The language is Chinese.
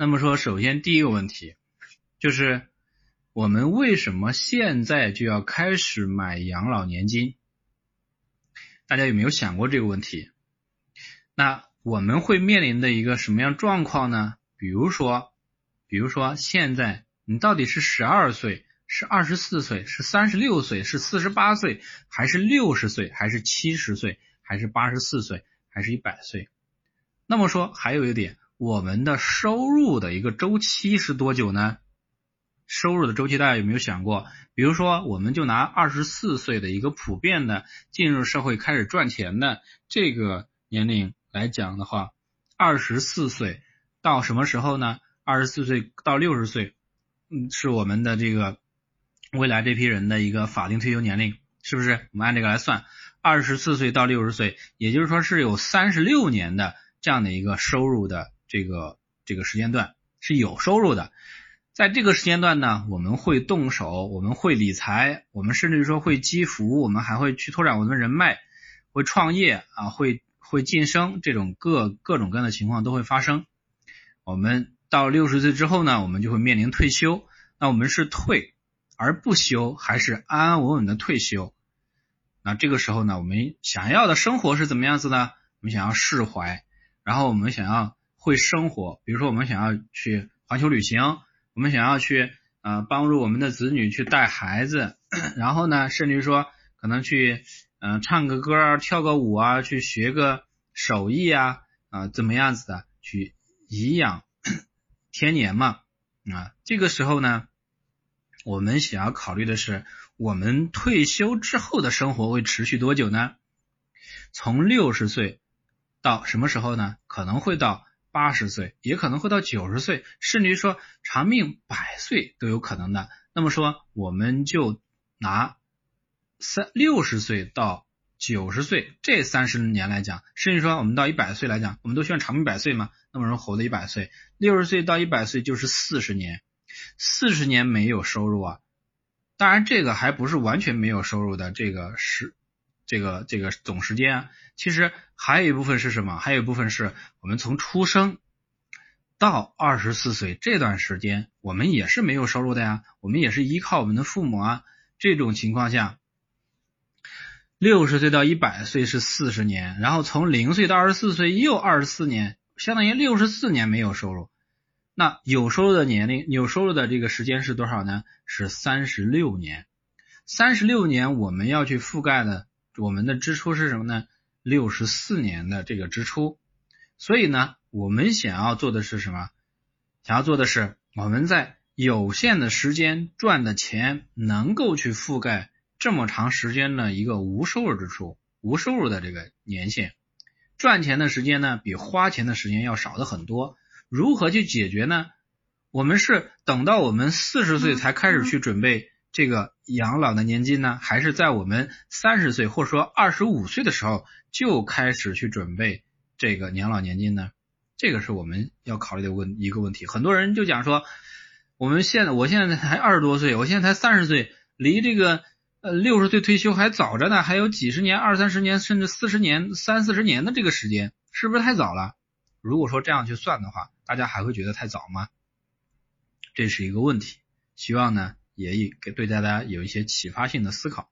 那么说，首先第一个问题就是我们为什么现在就要开始买养老年金？大家有没有想过这个问题？那我们会面临的一个什么样状况呢？比如说，比如说现在你到底是十二岁，是二十四岁，是三十六岁，是四十八岁，还是六十岁，还是七十岁，还是八十四岁，还是一百岁？那么说，还有一点，我们的收入的一个周期是多久呢？收入的周期，大家有没有想过？比如说，我们就拿二十四岁的一个普遍的进入社会开始赚钱的这个年龄来讲的话，二十四岁到什么时候呢？二十四岁到六十岁，嗯，是我们的这个未来这批人的一个法定退休年龄，是不是？我们按这个来算，二十四岁到六十岁，也就是说是有三十六年的这样的一个收入的这个这个时间段是有收入的。在这个时间段呢，我们会动手，我们会理财，我们甚至说会积福，我们还会去拓展我们的人脉，会创业啊，会会晋升，这种各各种各样的情况都会发生。我们到六十岁之后呢，我们就会面临退休。那我们是退而不休，还是安安稳稳的退休？那这个时候呢，我们想要的生活是怎么样子呢？我们想要释怀，然后我们想要会生活，比如说我们想要去环球旅行。我们想要去呃帮助我们的子女去带孩子，然后呢，甚至于说可能去嗯唱个歌啊，跳个舞啊，去学个手艺啊啊怎么样子的去颐养天年嘛啊这个时候呢，我们想要考虑的是我们退休之后的生活会持续多久呢？从六十岁到什么时候呢？可能会到。八十岁也可能会到九十岁，甚至于说长命百岁都有可能的。那么说，我们就拿三六十岁到九十岁这三十年来讲，甚至说我们到一百岁来讲，我们都希望长命百岁嘛。那么说活到一百岁，六十岁到一百岁就是四十年，四十年没有收入啊。当然，这个还不是完全没有收入的，这个是。这个这个总时间，其实还有一部分是什么？还有一部分是我们从出生到二十四岁这段时间，我们也是没有收入的呀，我们也是依靠我们的父母啊。这种情况下，六十岁到一百岁是四十年，然后从零岁到二十四岁又二十四年，相当于六十四年没有收入。那有收入的年龄，有收入的这个时间是多少呢？是三十六年。三十六年我们要去覆盖的。我们的支出是什么呢？六十四年的这个支出，所以呢，我们想要做的是什么？想要做的是我们在有限的时间赚的钱，能够去覆盖这么长时间的一个无收入支出、无收入的这个年限。赚钱的时间呢，比花钱的时间要少的很多。如何去解决呢？我们是等到我们四十岁才开始去准备。这个养老的年金呢，还是在我们三十岁或者说二十五岁的时候就开始去准备这个养老年金呢？这个是我们要考虑的问一个问题。很多人就讲说，我们现在我现在才二十多岁，我现在才三十岁，离这个呃六十岁退休还早着呢，还有几十年、二三十年，甚至四十年、三四十年的这个时间，是不是太早了？如果说这样去算的话，大家还会觉得太早吗？这是一个问题。希望呢。也给对大家有一些启发性的思考。